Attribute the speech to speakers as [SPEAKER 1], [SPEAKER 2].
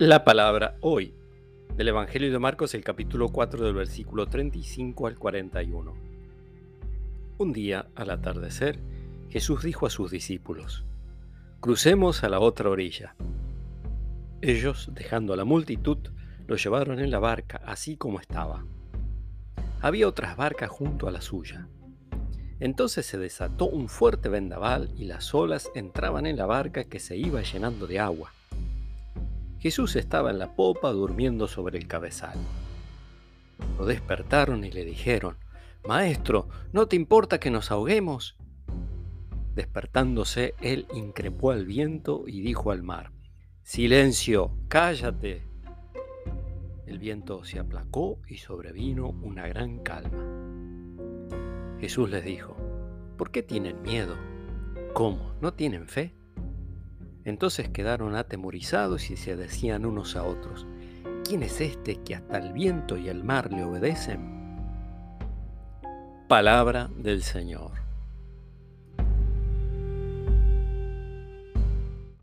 [SPEAKER 1] La palabra hoy del Evangelio de Marcos, el capítulo 4 del versículo 35 al 41. Un día, al atardecer, Jesús dijo a sus discípulos, Crucemos a la otra orilla. Ellos, dejando a la multitud, lo llevaron en la barca así como estaba. Había otras barcas junto a la suya. Entonces se desató un fuerte vendaval y las olas entraban en la barca que se iba llenando de agua Jesús estaba en la popa durmiendo sobre el cabezal. Lo despertaron y le dijeron, Maestro, ¿no te importa que nos ahoguemos? Despertándose, él increpó al viento y dijo al mar, Silencio, cállate. El viento se aplacó y sobrevino una gran calma. Jesús les dijo, ¿por qué tienen miedo? ¿Cómo? ¿No tienen fe? Entonces quedaron atemorizados y se decían unos a otros, ¿quién es este que hasta el viento y el mar le obedecen? Palabra del Señor.